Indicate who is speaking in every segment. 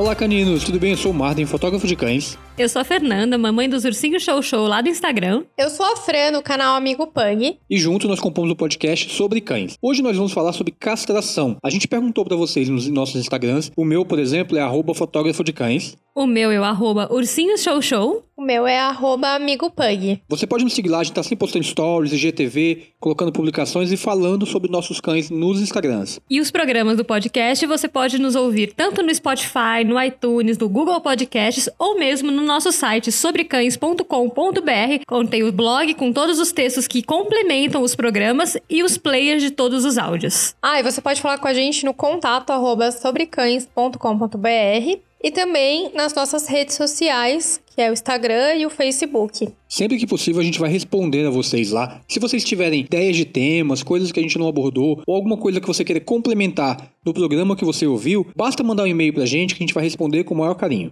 Speaker 1: Olá, caninos, tudo bem? Eu sou o Martin, fotógrafo de cães.
Speaker 2: Eu sou a Fernanda, mamãe dos Ursinhos Show Show lá do Instagram.
Speaker 3: Eu sou a Fran, no canal Amigo Pug.
Speaker 1: E junto nós compomos o um podcast sobre cães. Hoje nós vamos falar sobre castração. A gente perguntou para vocês nos nossos Instagrams. O meu, por exemplo, é arroba fotógrafo de cães.
Speaker 2: O meu é o arroba Ursinhos Show Show.
Speaker 3: O meu é arroba Amigo Pug.
Speaker 1: Você pode me seguir lá, a gente tá sempre postando stories, IGTV, colocando publicações e falando sobre nossos cães nos Instagrams.
Speaker 2: E os programas do podcast você pode nos ouvir tanto no Spotify, no iTunes, no Google Podcasts ou mesmo no nosso site sobrecães.com.br, onde tem o blog com todos os textos que complementam os programas e os players de todos os áudios.
Speaker 3: Ah, e você pode falar com a gente no contato arroba sobrecães.com.br e também nas nossas redes sociais, que é o Instagram e o Facebook.
Speaker 1: Sempre que possível a gente vai responder a vocês lá. Se vocês tiverem ideias de temas, coisas que a gente não abordou, ou alguma coisa que você queira complementar no programa que você ouviu, basta mandar um e-mail pra gente que a gente vai responder com o maior carinho.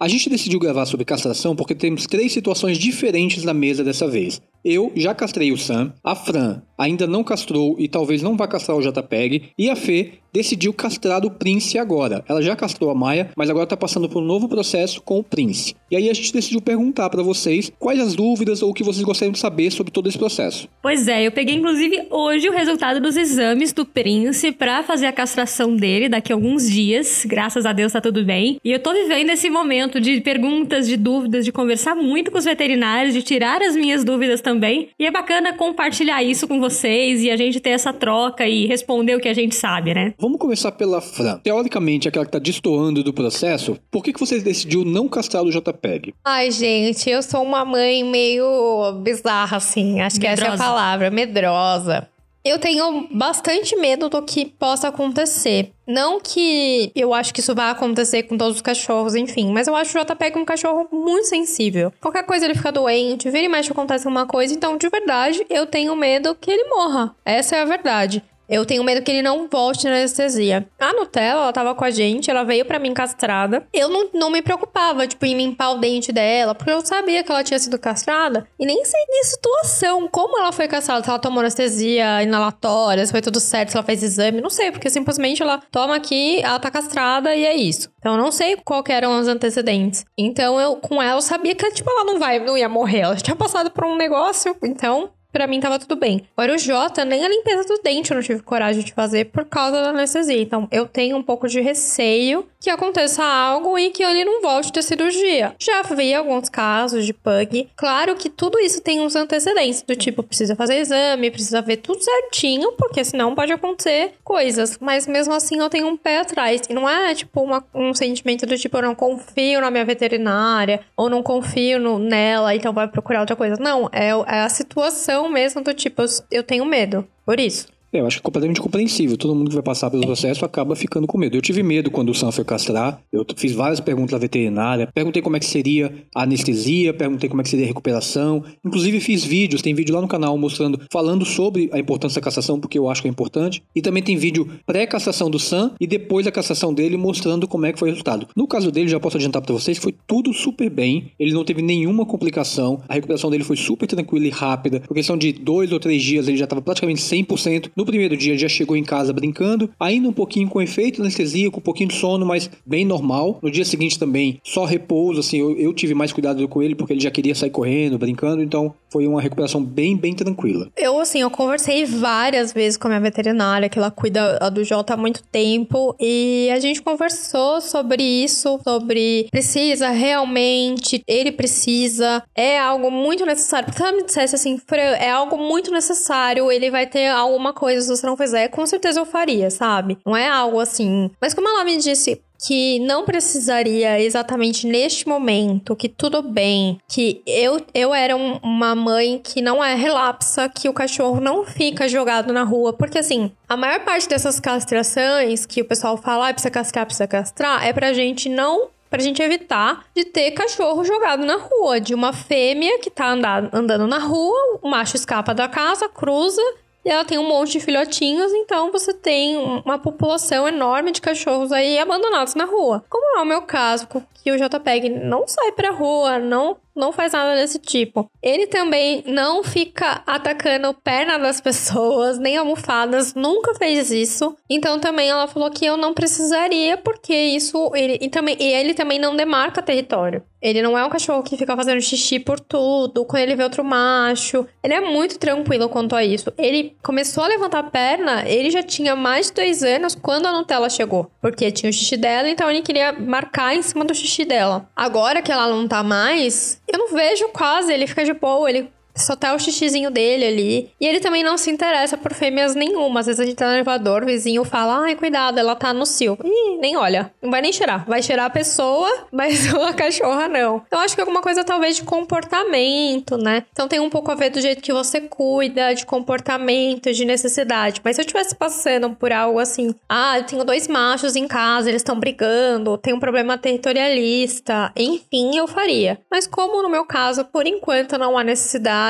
Speaker 1: A gente decidiu gravar sobre castração porque temos três situações diferentes na mesa dessa vez. Eu já castrei o Sam, a Fran ainda não castrou e talvez não vá castrar o JPEG, e a Fê decidiu castrar o Prince agora. Ela já castrou a Maia, mas agora está passando por um novo processo com o Prince. E aí a gente decidiu perguntar para vocês quais as dúvidas ou o que vocês gostariam de saber sobre todo esse processo.
Speaker 2: Pois é, eu peguei inclusive hoje o resultado dos exames do Prince para fazer a castração dele daqui a alguns dias. Graças a Deus tá tudo bem. E eu tô vivendo esse momento de perguntas, de dúvidas, de conversar muito com os veterinários, de tirar as minhas dúvidas também. E é bacana compartilhar isso com vocês e a gente ter essa troca e responder o que a gente sabe, né?
Speaker 1: Vamos começar pela Fran. Teoricamente, aquela que tá destoando do processo, por que, que você decidiu não castrar o JPEG?
Speaker 3: Ai, gente, eu sou uma mãe meio bizarra, assim. Acho que essa é a palavra, medrosa. Eu tenho bastante medo do que possa acontecer. Não que eu acho que isso vai acontecer com todos os cachorros, enfim, mas eu acho o JPEG um cachorro muito sensível. Qualquer coisa ele fica doente, vira e mexe acontece uma coisa, então de verdade eu tenho medo que ele morra. Essa é a verdade. Eu tenho medo que ele não volte na anestesia. A Nutella, ela tava com a gente, ela veio para mim castrada. Eu não, não me preocupava, tipo, em limpar o dente dela, porque eu sabia que ela tinha sido castrada. E nem sei que situação, como ela foi castrada, se ela tomou anestesia inalatória, se foi tudo certo, se ela fez exame, não sei, porque simplesmente ela toma aqui, ela tá castrada e é isso. Então eu não sei qual eram os antecedentes. Então eu, com ela, eu sabia que, tipo, ela não vai, não ia morrer. Ela tinha passado por um negócio, então Pra mim tava tudo bem. Agora o Jota, nem a limpeza do dente eu não tive coragem de fazer por causa da anestesia. Então eu tenho um pouco de receio que aconteça algo e que ele não volte ter cirurgia. Já vi alguns casos de pug. Claro que tudo isso tem uns antecedentes, do tipo, precisa fazer exame, precisa ver tudo certinho, porque senão pode acontecer coisas. Mas mesmo assim eu tenho um pé atrás. E não é tipo uma, um sentimento do tipo, eu não confio na minha veterinária, ou não confio no, nela, então vai procurar outra coisa. Não, é, é a situação mesmo do tipo, eu tenho medo. Por isso.
Speaker 1: É, eu acho que é completamente compreensível. Todo mundo que vai passar pelo processo acaba ficando com medo. Eu tive medo quando o Sam foi castrar. Eu fiz várias perguntas à veterinária. Perguntei como é que seria a anestesia, perguntei como é que seria a recuperação. Inclusive fiz vídeos, tem vídeo lá no canal mostrando, falando sobre a importância da castração, porque eu acho que é importante. E também tem vídeo pré-castração do Sam e depois da castração dele mostrando como é que foi o resultado. No caso dele, já posso adiantar para vocês, foi tudo super bem. Ele não teve nenhuma complicação. A recuperação dele foi super tranquila e rápida. Por questão de dois ou três dias, ele já estava praticamente 100%. No primeiro dia já chegou em casa brincando, ainda um pouquinho com efeito anestesia, com um pouquinho de sono, mas bem normal. No dia seguinte também, só repouso, assim, eu, eu tive mais cuidado com ele porque ele já queria sair correndo, brincando, então foi uma recuperação bem, bem tranquila.
Speaker 3: Eu, assim, eu conversei várias vezes com a minha veterinária, que ela cuida do Jota há muito tempo, e a gente conversou sobre isso, sobre precisa realmente, ele precisa, é algo muito necessário. Porque se ela me dissesse assim, é algo muito necessário, ele vai ter alguma coisa, se você não fizer, com certeza eu faria, sabe? Não é algo assim. Mas como ela me disse, que não precisaria exatamente neste momento, que tudo bem, que eu, eu era um, uma mãe que não é relapsa, que o cachorro não fica jogado na rua, porque assim, a maior parte dessas castrações que o pessoal fala, ah, precisa castrar, precisa castrar, é pra gente não pra gente evitar de ter cachorro jogado na rua, de uma fêmea que tá andar, andando na rua, o macho escapa da casa, cruza e ela tem um monte de filhotinhos, então você tem uma população enorme de cachorros aí abandonados na rua. Como é o meu caso, que o JPEG não sai pra rua, não não faz nada desse tipo. Ele também não fica atacando perna das pessoas, nem almofadas, nunca fez isso. Então também ela falou que eu não precisaria, porque isso. Ele, e, também, e ele também não demarca território. Ele não é um cachorro que fica fazendo xixi por tudo, quando ele vê outro macho. Ele é muito tranquilo quanto a isso. Ele começou a levantar a perna, ele já tinha mais de dois anos quando a Nutella chegou. Porque tinha o xixi dela, então ele queria marcar em cima do xixi dela. Agora que ela não tá mais, eu não vejo quase, ele fica de boa, ele só tá o xixizinho dele ali. E ele também não se interessa por fêmeas nenhuma. Às vezes a gente tá no elevador, o vizinho fala, ai, cuidado, ela tá no cio. Ih, nem olha. Não vai nem cheirar. Vai cheirar a pessoa, mas a cachorra não. Então acho que alguma coisa talvez de comportamento, né? Então tem um pouco a ver do jeito que você cuida, de comportamento, de necessidade. Mas se eu estivesse passando por algo assim, ah, eu tenho dois machos em casa, eles estão brigando, tem um problema territorialista, enfim, eu faria. Mas como no meu caso, por enquanto não há necessidade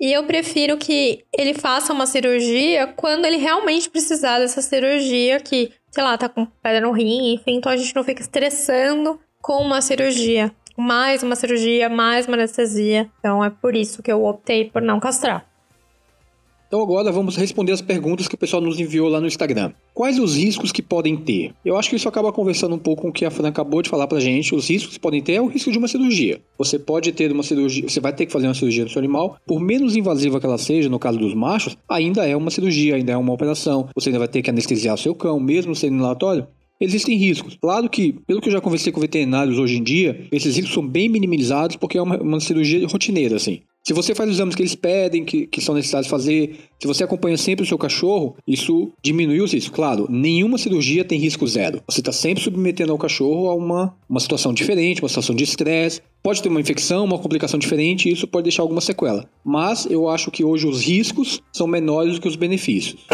Speaker 3: e eu prefiro que ele faça uma cirurgia quando ele realmente precisar dessa cirurgia, que, sei lá, tá com pedra no rim, enfim, então a gente não fica estressando com uma cirurgia. Mais uma cirurgia, mais uma anestesia. Então é por isso que eu optei por não castrar.
Speaker 1: Então agora vamos responder as perguntas que o pessoal nos enviou lá no Instagram. Quais os riscos que podem ter? Eu acho que isso acaba conversando um pouco com o que a Fran acabou de falar pra gente. Os riscos que podem ter é o risco de uma cirurgia. Você pode ter uma cirurgia, você vai ter que fazer uma cirurgia no seu animal, por menos invasiva que ela seja, no caso dos machos, ainda é uma cirurgia, ainda é uma operação. Você ainda vai ter que anestesiar o seu cão, mesmo sendo no relatório. Existem riscos. Claro que, pelo que eu já conversei com veterinários hoje em dia, esses riscos são bem minimizados porque é uma, uma cirurgia rotineira, assim. Se você faz os exames que eles pedem, que, que são necessários fazer, se você acompanha sempre o seu cachorro, isso diminui os riscos. Claro, nenhuma cirurgia tem risco zero. Você está sempre submetendo ao cachorro a uma, uma situação diferente, uma situação de estresse. Pode ter uma infecção, uma complicação diferente, e isso pode deixar alguma sequela. Mas eu acho que hoje os riscos são menores do que os benefícios.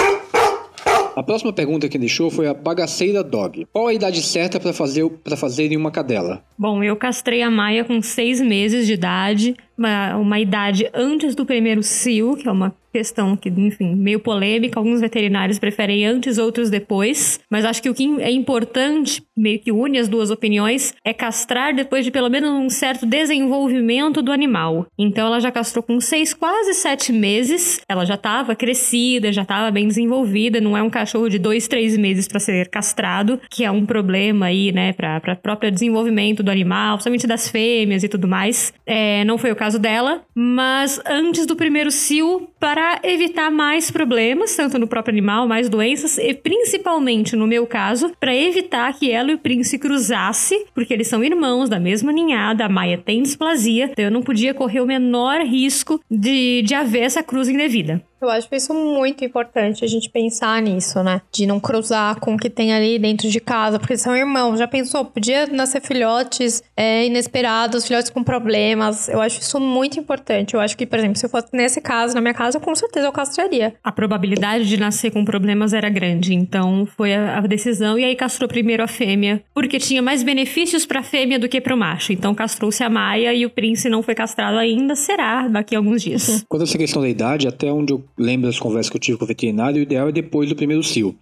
Speaker 1: A próxima pergunta que deixou foi a bagaceira dog. Qual a idade certa para fazer para fazer em uma cadela?
Speaker 2: Bom, eu castrei a Maia com seis meses de idade, uma, uma idade antes do primeiro cio, que é uma questão que, enfim, meio polêmica. Alguns veterinários preferem antes, outros depois. Mas acho que o que é importante, meio que une as duas opiniões, é castrar depois de pelo menos um certo desenvolvimento do animal. Então ela já castrou com seis, quase sete meses. Ela já estava crescida, já estava bem desenvolvida. Não é um cachorro de dois, três meses para ser castrado, que é um problema aí, né, para próprio desenvolvimento do animal, principalmente das fêmeas e tudo mais. É, não foi o caso dela, mas antes do primeiro cio, para evitar mais problemas, tanto no próprio animal, mais doenças, e principalmente no meu caso, para evitar que ela e o Prince cruzasse, porque eles são irmãos da mesma ninhada, a Maia tem displasia, então eu não podia correr o menor risco de, de haver essa cruz indevida.
Speaker 3: Eu acho isso muito importante a gente pensar nisso, né? De não cruzar com o que tem ali dentro de casa, porque são irmãos. Já pensou? Podia nascer filhotes é, inesperados, filhotes com problemas. Eu acho isso muito importante. Eu acho que, por exemplo, se eu fosse nesse caso, na minha casa, com certeza eu castraria.
Speaker 2: A probabilidade de nascer com problemas era grande, então foi a, a decisão. E aí castrou primeiro a fêmea, porque tinha mais benefícios para a fêmea do que para o macho. Então castrou-se a Maia e o Prince não foi castrado ainda, será daqui a alguns dias.
Speaker 1: Quando essa questão da idade, até onde eu lembro das conversas que eu tive com o veterinário, o ideal é depois do primeiro cio.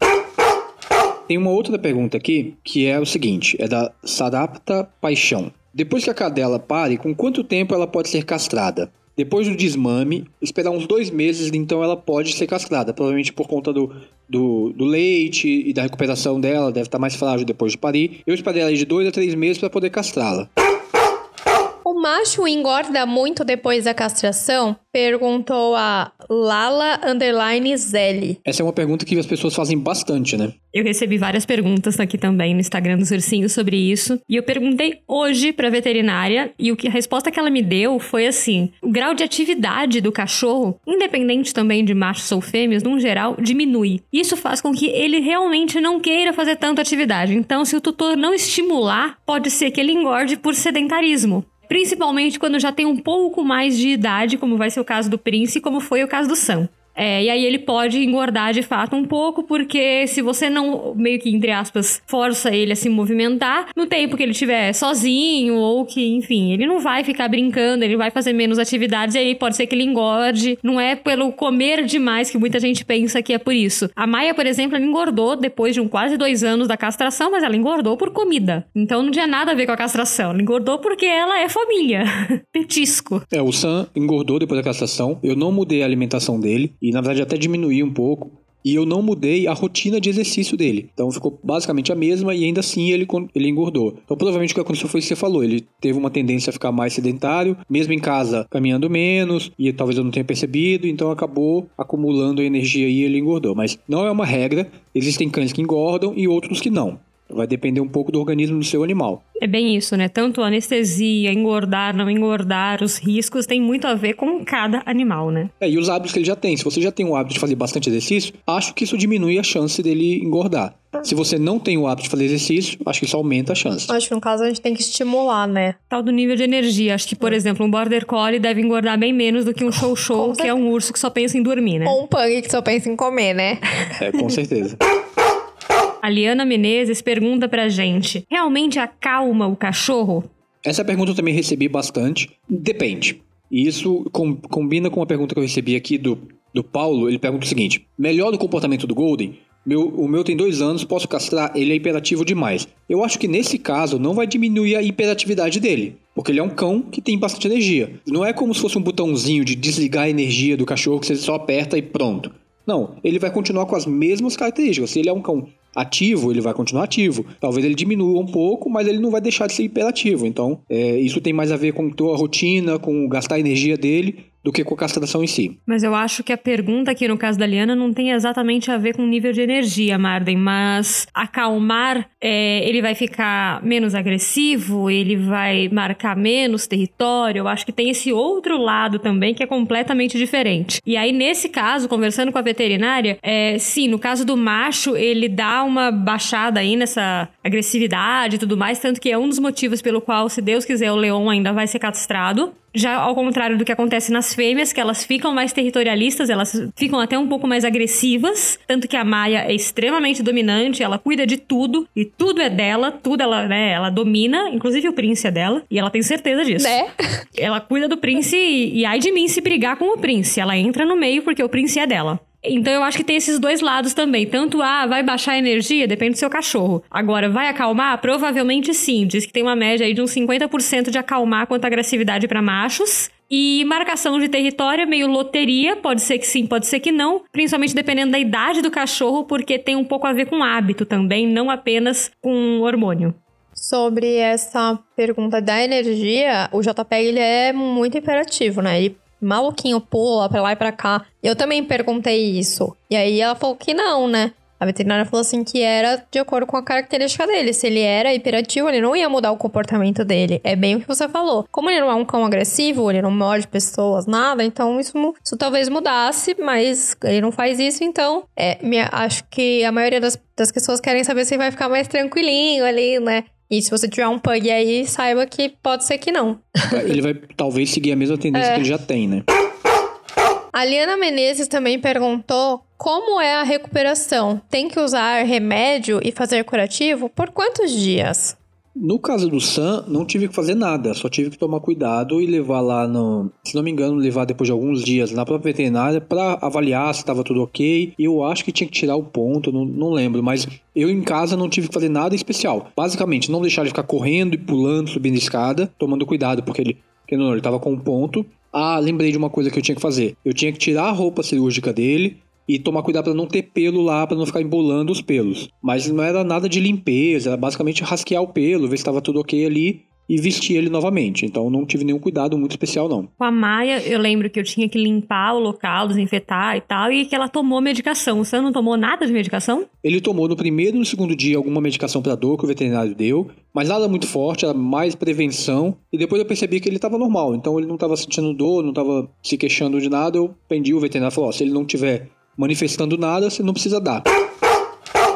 Speaker 1: Tem uma outra pergunta aqui, que é o seguinte, é da Sarapta Paixão. Depois que a cadela pare, com quanto tempo ela pode ser castrada? Depois do desmame, esperar uns dois meses, então ela pode ser castrada. Provavelmente por conta do, do, do leite e da recuperação dela, deve estar mais frágil depois de parir. Eu esperei ela de dois a três meses para poder castrá-la.
Speaker 3: O macho engorda muito depois da castração? Perguntou a Lala Underline Zelli.
Speaker 1: Essa é uma pergunta que as pessoas fazem bastante, né?
Speaker 2: Eu recebi várias perguntas aqui também no Instagram dos ursinhos sobre isso. E eu perguntei hoje pra veterinária e o que a resposta que ela me deu foi assim: o grau de atividade do cachorro, independente também de machos ou fêmeas, num geral, diminui. Isso faz com que ele realmente não queira fazer tanta atividade. Então, se o tutor não estimular, pode ser que ele engorde por sedentarismo. Principalmente quando já tem um pouco mais de idade, como vai ser o caso do Prince, como foi o caso do Sam. É, e aí ele pode engordar de fato um pouco, porque se você não, meio que entre aspas, força ele a se movimentar, no tempo que ele estiver sozinho, ou que, enfim, ele não vai ficar brincando, ele vai fazer menos atividades, e aí pode ser que ele engorde. Não é pelo comer demais que muita gente pensa que é por isso. A Maia, por exemplo, ela engordou depois de um quase dois anos da castração, mas ela engordou por comida. Então não tinha nada a ver com a castração. Ela engordou porque ela é família. Petisco.
Speaker 1: É, o Sam engordou depois da castração. Eu não mudei a alimentação dele. E na verdade até diminuí um pouco e eu não mudei a rotina de exercício dele. Então ficou basicamente a mesma e ainda assim ele, ele engordou. Então provavelmente o que aconteceu foi o que você falou, ele teve uma tendência a ficar mais sedentário, mesmo em casa caminhando menos, e talvez eu não tenha percebido, então acabou acumulando energia e ele engordou. Mas não é uma regra, existem cães que engordam e outros que não. Vai depender um pouco do organismo do seu animal.
Speaker 2: É bem isso, né? Tanto anestesia, engordar, não engordar, os riscos tem muito a ver com cada animal, né?
Speaker 1: É, e os hábitos que ele já tem. Se você já tem o hábito de fazer bastante exercício, acho que isso diminui a chance dele engordar. Se você não tem o hábito de fazer exercício, acho que isso aumenta a chance.
Speaker 3: Acho que no caso a gente tem que estimular, né?
Speaker 2: Tal do nível de energia. Acho que, por exemplo, um border collie deve engordar bem menos do que um show show, que é um urso que só pensa em dormir, né?
Speaker 3: Ou um pug que só pensa em comer, né?
Speaker 1: É, com certeza.
Speaker 2: A Liana Menezes pergunta pra gente: realmente acalma o cachorro?
Speaker 1: Essa pergunta eu também recebi bastante. Depende. E isso com, combina com a pergunta que eu recebi aqui do, do Paulo. Ele pergunta o seguinte: melhor o comportamento do Golden? Meu, o meu tem dois anos, posso castrar, ele é hiperativo demais. Eu acho que nesse caso não vai diminuir a hiperatividade dele. Porque ele é um cão que tem bastante energia. Não é como se fosse um botãozinho de desligar a energia do cachorro que você só aperta e pronto. Não, ele vai continuar com as mesmas características. Se ele é um cão ativo, ele vai continuar ativo. Talvez ele diminua um pouco, mas ele não vai deixar de ser hiperativo. Então, é, isso tem mais a ver com a rotina, com gastar a energia dele do que com a castração em si.
Speaker 2: Mas eu acho que a pergunta aqui no caso da Liana não tem exatamente a ver com o nível de energia, Marden, mas acalmar, é, ele vai ficar menos agressivo, ele vai marcar menos território. Eu acho que tem esse outro lado também que é completamente diferente. E aí, nesse caso, conversando com a veterinária, é, sim, no caso do macho, ele dá uma baixada aí nessa agressividade e tudo mais, tanto que é um dos motivos pelo qual, se Deus quiser, o leão ainda vai ser castrado. Já ao contrário do que acontece nas fêmeas, que elas ficam mais territorialistas, elas ficam até um pouco mais agressivas. Tanto que a Maia é extremamente dominante, ela cuida de tudo, e tudo é dela, tudo ela, né, ela domina, inclusive o príncipe é dela, e ela tem certeza disso.
Speaker 3: Né?
Speaker 2: Ela cuida do príncipe e, e ai de mim se brigar com o príncipe. Ela entra no meio porque o príncipe é dela. Então eu acho que tem esses dois lados também. Tanto, ah, vai baixar a energia, depende do seu cachorro. Agora, vai acalmar? Provavelmente sim. Diz que tem uma média aí de uns 50% de acalmar quanto à agressividade para machos. E marcação de território meio loteria, pode ser que sim, pode ser que não, principalmente dependendo da idade do cachorro, porque tem um pouco a ver com hábito também, não apenas com hormônio.
Speaker 3: Sobre essa pergunta da energia, o JPEG ele é muito imperativo, né? Ele maluquinho pula pra lá e pra cá. Eu também perguntei isso. E aí ela falou que não, né? A veterinária falou assim que era de acordo com a característica dele. Se ele era hiperativo, ele não ia mudar o comportamento dele. É bem o que você falou. Como ele não é um cão agressivo, ele não morde pessoas, nada, então isso, isso talvez mudasse, mas ele não faz isso, então é, minha, acho que a maioria das, das pessoas querem saber se vai ficar mais tranquilinho ali, né? E se você tiver um pug aí, saiba que pode ser que não.
Speaker 1: Ele vai talvez seguir a mesma tendência é. que ele já tem, né?
Speaker 3: A Liana Menezes também perguntou como é a recuperação. Tem que usar remédio e fazer curativo por quantos dias?
Speaker 1: No caso do Sam, não tive que fazer nada, só tive que tomar cuidado e levar lá no. Se não me engano, levar depois de alguns dias na própria veterinária para avaliar se estava tudo ok. Eu acho que tinha que tirar o ponto, não, não lembro, mas eu em casa não tive que fazer nada especial. Basicamente, não deixar ele ficar correndo e pulando, subindo escada, tomando cuidado, porque ele, porque não, ele tava com um ponto. Ah, lembrei de uma coisa que eu tinha que fazer. Eu tinha que tirar a roupa cirúrgica dele, e tomar cuidado para não ter pelo lá, para não ficar embolando os pelos. Mas não era nada de limpeza, era basicamente rasquear o pelo, ver se estava tudo ok ali e vestir ele novamente. Então não tive nenhum cuidado muito especial, não.
Speaker 2: Com a Maia, eu lembro que eu tinha que limpar o local, desinfetar e tal, e que ela tomou medicação. Você não tomou nada de medicação?
Speaker 1: Ele tomou no primeiro e no segundo dia alguma medicação para dor que o veterinário deu, mas nada muito forte, era mais prevenção. E depois eu percebi que ele estava normal, então ele não estava sentindo dor, não estava se queixando de nada. Eu pendi o veterinário e falou: oh, se ele não tiver manifestando nada, você não precisa dar.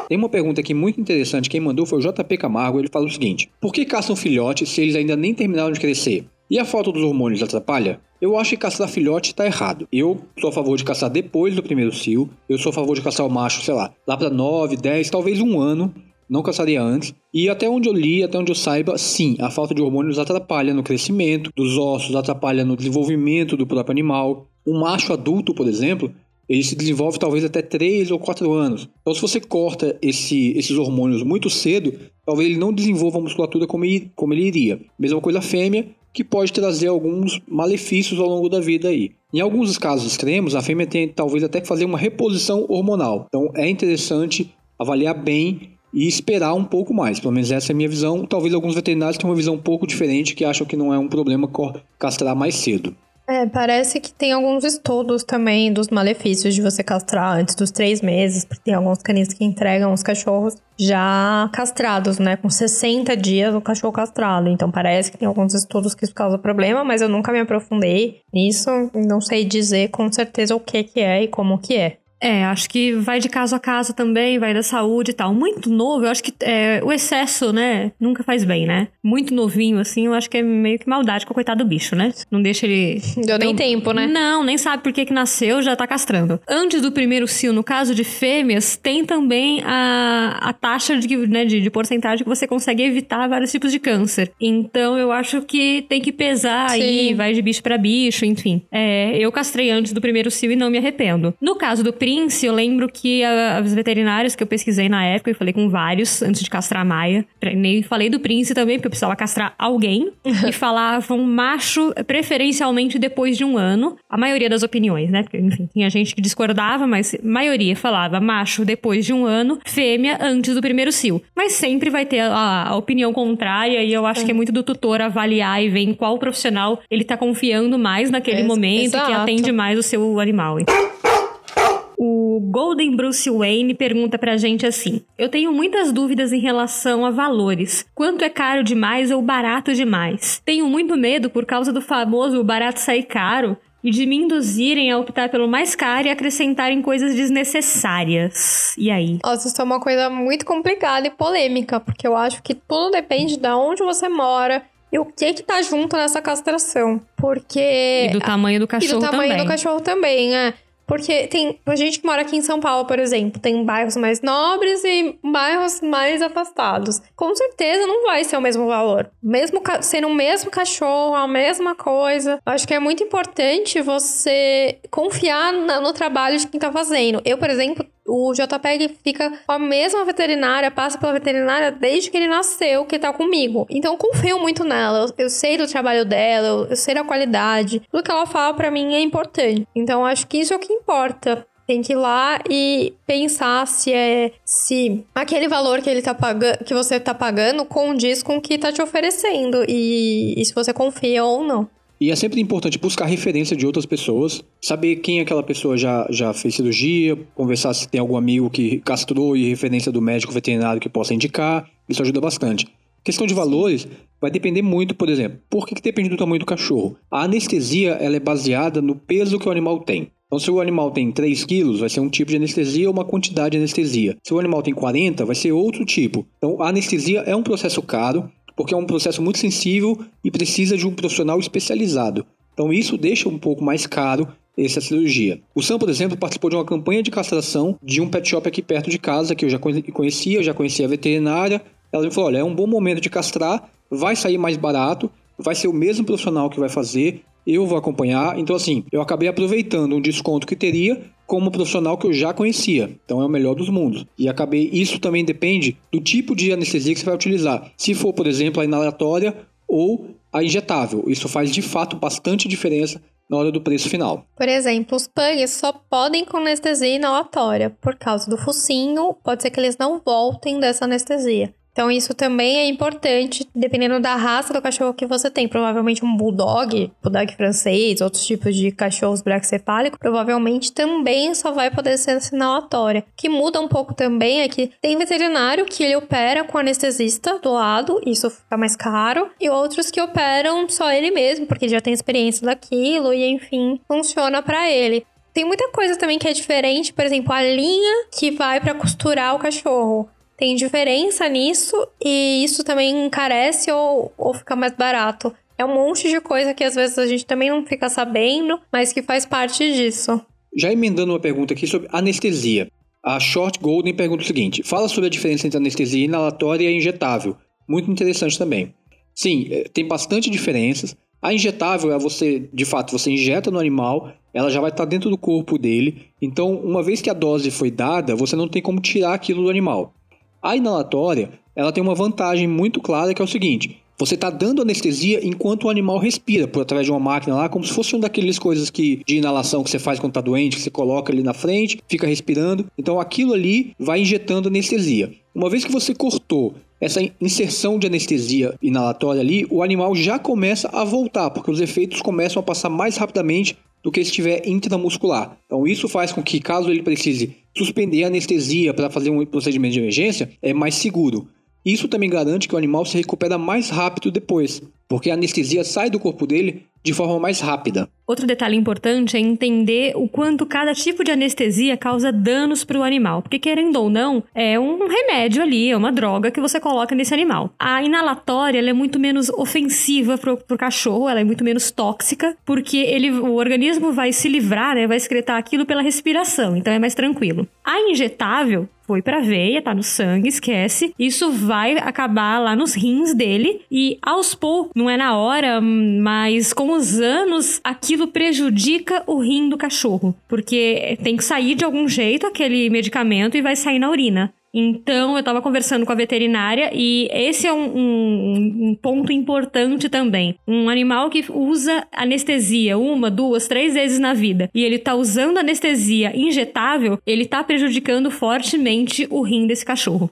Speaker 1: Tem uma pergunta aqui muito interessante. Quem mandou foi o JP Camargo. Ele fala o seguinte: Por que caçam filhotes se eles ainda nem terminaram de crescer? E a falta dos hormônios atrapalha? Eu acho que castrar filhote tá errado. Eu sou a favor de castrar depois do primeiro cio. Eu sou a favor de castrar o macho, sei lá, lá pra 9, 10, talvez um ano. Não caçaria antes. E até onde eu li, até onde eu saiba, sim, a falta de hormônios atrapalha no crescimento dos ossos, atrapalha no desenvolvimento do próprio animal. Um macho adulto, por exemplo, ele se desenvolve talvez até 3 ou 4 anos. Então, se você corta esse, esses hormônios muito cedo, talvez ele não desenvolva a musculatura como ele, como ele iria. Mesma coisa a fêmea, que pode trazer alguns malefícios ao longo da vida aí. Em alguns casos extremos, a fêmea tem talvez até que fazer uma reposição hormonal. Então é interessante avaliar bem e esperar um pouco mais. Pelo menos essa é a minha visão. Talvez alguns veterinários tenham uma visão um pouco diferente que acham que não é um problema castrar mais cedo.
Speaker 3: É, parece que tem alguns estudos também dos malefícios de você castrar antes dos três meses, porque tem alguns caninos que entregam os cachorros já castrados, né? Com 60 dias o cachorro castrado. Então parece que tem alguns estudos que isso causa problema, mas eu nunca me aprofundei nisso. Não sei dizer com certeza o que, que é e como que é.
Speaker 2: É, acho que vai de caso a caso também, vai da saúde e tal. Muito novo, eu acho que é, o excesso, né, nunca faz bem, né? Muito novinho, assim, eu acho que é meio que maldade com o coitado do bicho, né? Não deixa ele.
Speaker 3: Deu nem tempo, né?
Speaker 2: Não, nem sabe por que, que nasceu, já tá castrando. Antes do primeiro cio, no caso de fêmeas, tem também a, a taxa de, né, de, de porcentagem que você consegue evitar vários tipos de câncer. Então eu acho que tem que pesar Sim. aí, vai de bicho para bicho, enfim. É, eu castrei antes do primeiro cio e não me arrependo. No caso do Prince, eu lembro que a, as veterinárias que eu pesquisei na época, eu falei com vários antes de castrar a Maia. Nem falei do Prince também, porque eu precisava castrar alguém. e falavam macho, preferencialmente depois de um ano. A maioria das opiniões, né? Porque, enfim, tinha gente que discordava, mas a maioria falava macho depois de um ano, fêmea antes do primeiro cio. Mas sempre vai ter a, a opinião contrária, e eu acho é. que é muito do tutor avaliar e ver em qual profissional ele tá confiando mais naquele é, momento, exato. que atende mais o seu animal. Então. O Golden Bruce Wayne pergunta pra gente assim: Eu tenho muitas dúvidas em relação a valores. Quanto é caro demais ou barato demais? Tenho muito medo por causa do famoso barato sair caro e de me induzirem a optar pelo mais caro e acrescentarem coisas desnecessárias. E aí?
Speaker 3: Nossa, isso é uma coisa muito complicada e polêmica, porque eu acho que tudo depende de onde você mora, e o que que tá junto nessa castração. Porque.
Speaker 2: E do tamanho do cachorro também. E do tamanho
Speaker 3: também. do cachorro também, é. Porque tem a gente que mora aqui em São Paulo, por exemplo, tem bairros mais nobres e bairros mais afastados. Com certeza não vai ser o mesmo valor. Mesmo sendo o mesmo cachorro, a mesma coisa. Acho que é muito importante você confiar no trabalho de quem tá fazendo. Eu, por exemplo, o JPEG fica com a mesma veterinária, passa pela veterinária desde que ele nasceu, que tá comigo. Então eu confio muito nela. Eu, eu sei do trabalho dela, eu, eu, sei da qualidade. Tudo que ela fala para mim é importante. Então acho que isso é o que importa. Tem que ir lá e pensar se é se aquele valor que ele tá pagando, que você tá pagando condiz com o que tá te oferecendo e, e se você confia ou não.
Speaker 1: E é sempre importante buscar referência de outras pessoas, saber quem aquela pessoa já, já fez cirurgia, conversar se tem algum amigo que castrou e referência do médico veterinário que possa indicar. Isso ajuda bastante. Questão de valores vai depender muito, por exemplo, por que, que depende do tamanho do cachorro? A anestesia ela é baseada no peso que o animal tem. Então, se o animal tem 3 quilos, vai ser um tipo de anestesia ou uma quantidade de anestesia. Se o animal tem 40, vai ser outro tipo. Então, a anestesia é um processo caro, porque é um processo muito sensível e precisa de um profissional especializado. Então isso deixa um pouco mais caro essa cirurgia. O Sam, por exemplo, participou de uma campanha de castração de um pet shop aqui perto de casa que eu já conhecia, eu já conhecia a veterinária. Ela me falou: olha, é um bom momento de castrar, vai sair mais barato, vai ser o mesmo profissional que vai fazer, eu vou acompanhar. Então, assim, eu acabei aproveitando um desconto que teria como profissional que eu já conhecia. Então é o melhor dos mundos. E acabei, isso também depende do tipo de anestesia que você vai utilizar. Se for, por exemplo, a inalatória ou a injetável. Isso faz de fato bastante diferença na hora do preço final.
Speaker 3: Por exemplo, os pugs só podem com anestesia inalatória. Por causa do focinho, pode ser que eles não voltem dessa anestesia. Então, isso também é importante, dependendo da raça do cachorro que você tem. Provavelmente um bulldog, bulldog francês, outros tipos de cachorros braquicefálicos, provavelmente também só vai poder ser assinalatória. O que muda um pouco também é que tem veterinário que ele opera com anestesista do lado, isso fica mais caro, e outros que operam só ele mesmo, porque já tem experiência daquilo e enfim, funciona para ele. Tem muita coisa também que é diferente, por exemplo, a linha que vai para costurar o cachorro tem diferença nisso e isso também encarece ou, ou fica mais barato. É um monte de coisa que às vezes a gente também não fica sabendo, mas que faz parte disso.
Speaker 1: Já emendando uma pergunta aqui sobre anestesia. A Short Golden pergunta o seguinte: fala sobre a diferença entre anestesia inalatória e injetável. Muito interessante também. Sim, é, tem bastante diferenças. A injetável é você, de fato, você injeta no animal, ela já vai estar dentro do corpo dele. Então, uma vez que a dose foi dada, você não tem como tirar aquilo do animal. A inalatória, ela tem uma vantagem muito clara que é o seguinte: você está dando anestesia enquanto o animal respira por através de uma máquina lá, como se fosse uma daqueles coisas que de inalação que você faz quando está doente, que você coloca ali na frente, fica respirando. Então aquilo ali vai injetando anestesia. Uma vez que você cortou essa inserção de anestesia inalatória ali, o animal já começa a voltar, porque os efeitos começam a passar mais rapidamente do que estiver intramuscular. Então isso faz com que, caso ele precise suspender a anestesia para fazer um procedimento de emergência, é mais seguro. Isso também garante que o animal se recupera mais rápido depois, porque a anestesia sai do corpo dele de forma mais rápida.
Speaker 2: Outro detalhe importante é entender o quanto cada tipo de anestesia causa danos para o animal, porque querendo ou não, é um remédio ali, é uma droga que você coloca nesse animal. A inalatória é muito menos ofensiva para o cachorro, ela é muito menos tóxica, porque ele, o organismo vai se livrar, né, vai excretar aquilo pela respiração, então é mais tranquilo. A injetável foi pra veia, tá no sangue, esquece. Isso vai acabar lá nos rins dele e aos poucos, não é na hora, mas com os anos, aquilo prejudica o rim do cachorro, porque tem que sair de algum jeito aquele medicamento e vai sair na urina. Então, eu estava conversando com a veterinária e esse é um, um, um, ponto importante também. Um animal que usa anestesia uma, duas, três vezes na vida e ele está usando anestesia injetável, ele está prejudicando fortemente o rim desse cachorro.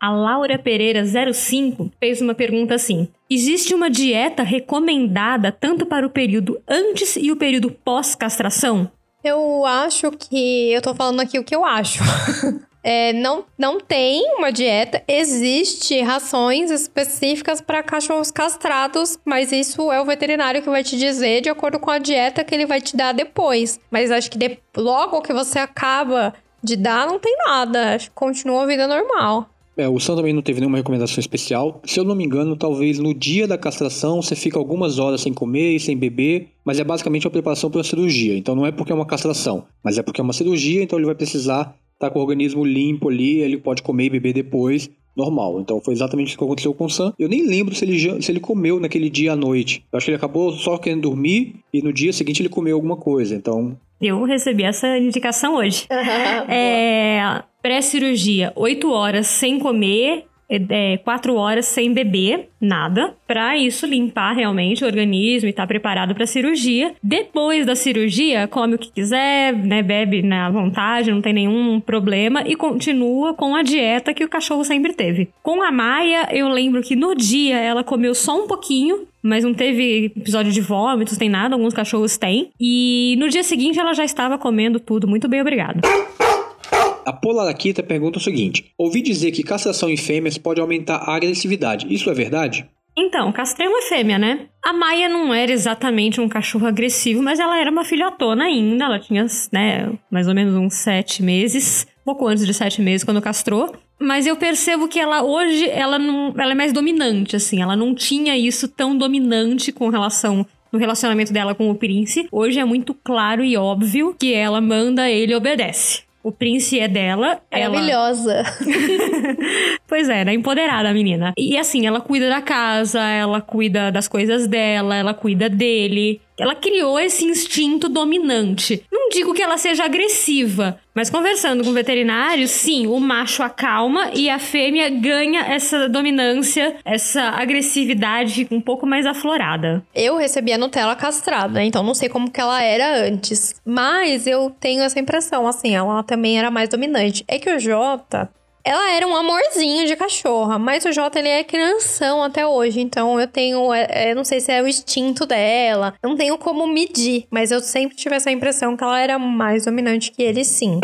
Speaker 2: A Laura Pereira 05 fez uma pergunta assim: Existe uma dieta recomendada tanto para o período antes e o período pós-castração?
Speaker 3: Eu acho que. Eu tô falando aqui o que eu acho. É, não, não tem uma dieta, existe rações específicas para cachorros castrados, mas isso é o veterinário que vai te dizer de acordo com a dieta que ele vai te dar depois. Mas acho que de, logo que você acaba de dar, não tem nada, acho que continua a vida normal.
Speaker 1: É, o Sam também não teve nenhuma recomendação especial. Se eu não me engano, talvez no dia da castração você fica algumas horas sem comer e sem beber, mas é basicamente uma preparação para a cirurgia. Então não é porque é uma castração, mas é porque é uma cirurgia, então ele vai precisar tá com o organismo limpo ali, ele pode comer e beber depois, normal. Então foi exatamente o que aconteceu com o Sam. Eu nem lembro se ele, se ele comeu naquele dia à noite. Eu acho que ele acabou só querendo dormir e no dia seguinte ele comeu alguma coisa. Então.
Speaker 2: Eu recebi essa indicação hoje. é, Pré-cirurgia, 8 horas sem comer, é, quatro horas sem beber nada, para isso limpar realmente o organismo e estar tá preparado para cirurgia. Depois da cirurgia, come o que quiser, né, bebe na vontade, não tem nenhum problema e continua com a dieta que o cachorro sempre teve. Com a Maia, eu lembro que no dia ela comeu só um pouquinho, mas não teve episódio de vômitos, tem nada, alguns cachorros têm. E no dia seguinte ela já estava comendo tudo. Muito bem, obrigado.
Speaker 1: A Polaraquita pergunta o seguinte: Ouvi dizer que castração em fêmeas pode aumentar a agressividade. Isso é verdade?
Speaker 2: Então, castrei uma fêmea, né? A Maia não era exatamente um cachorro agressivo, mas ela era uma filhotona ainda. Ela tinha, né, mais ou menos uns sete meses, pouco antes de sete meses, quando castrou. Mas eu percebo que ela hoje, ela não, ela é mais dominante, assim. Ela não tinha isso tão dominante com relação no relacionamento dela com o Prince. Hoje é muito claro e óbvio que ela manda, ele obedece. O Prince é dela.
Speaker 3: Maravilhosa. Ela...
Speaker 2: pois é, né? Empoderada a menina. E assim, ela cuida da casa, ela cuida das coisas dela, ela cuida dele. Ela criou esse instinto dominante. Não digo que ela seja agressiva, mas conversando com o veterinário, sim, o macho acalma e a fêmea ganha essa dominância, essa agressividade um pouco mais aflorada.
Speaker 3: Eu recebi a Nutella castrada, então não sei como que ela era antes, mas eu tenho essa impressão, assim, ela também era mais dominante. É que o Jota, ela era um amorzinho de cachorra, mas o Jota ele é crianção até hoje, então eu tenho, é, é, não sei se é o instinto dela, não tenho como medir, mas eu sempre tive essa impressão que ela era mais dominante que ele sim.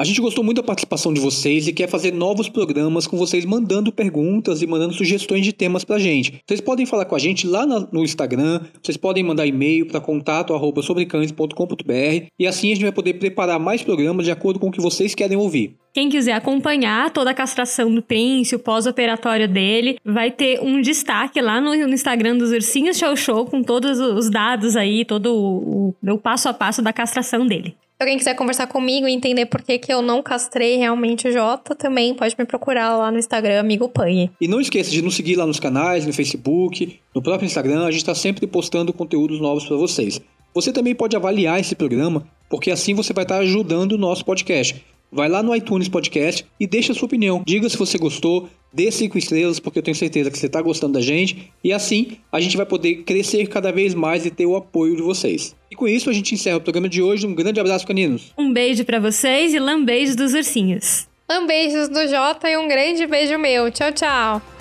Speaker 1: A gente gostou muito da participação de vocês e quer fazer novos programas com vocês mandando perguntas e mandando sugestões de temas pra gente. Vocês podem falar com a gente lá no Instagram, vocês podem mandar e-mail para contato@sobrecães.com.br e assim a gente vai poder preparar mais programas de acordo com o que vocês querem ouvir.
Speaker 2: Quem quiser acompanhar toda a castração do Prince, o pós-operatório dele, vai ter um destaque lá no, Instagram dos Ursinhos Show Show com todos os dados aí, todo o, o, o passo a passo da castração dele.
Speaker 3: Se alguém quiser conversar comigo e entender por que, que eu não castrei realmente o Jota, também pode me procurar lá no Instagram, amigo Panhe.
Speaker 1: E não esqueça de nos seguir lá nos canais, no Facebook, no próprio Instagram, a gente está sempre postando conteúdos novos para vocês. Você também pode avaliar esse programa, porque assim você vai estar ajudando o nosso podcast. Vai lá no iTunes Podcast e deixa a sua opinião. Diga se você gostou, dê cinco estrelas, porque eu tenho certeza que você está gostando da gente. E assim a gente vai poder crescer cada vez mais e ter o apoio de vocês. E com isso a gente encerra o programa de hoje. Um grande abraço, caninos.
Speaker 2: Um beijo para vocês e lambeijos dos ursinhos.
Speaker 3: Lambeijos do Jota e um grande beijo meu. Tchau, tchau.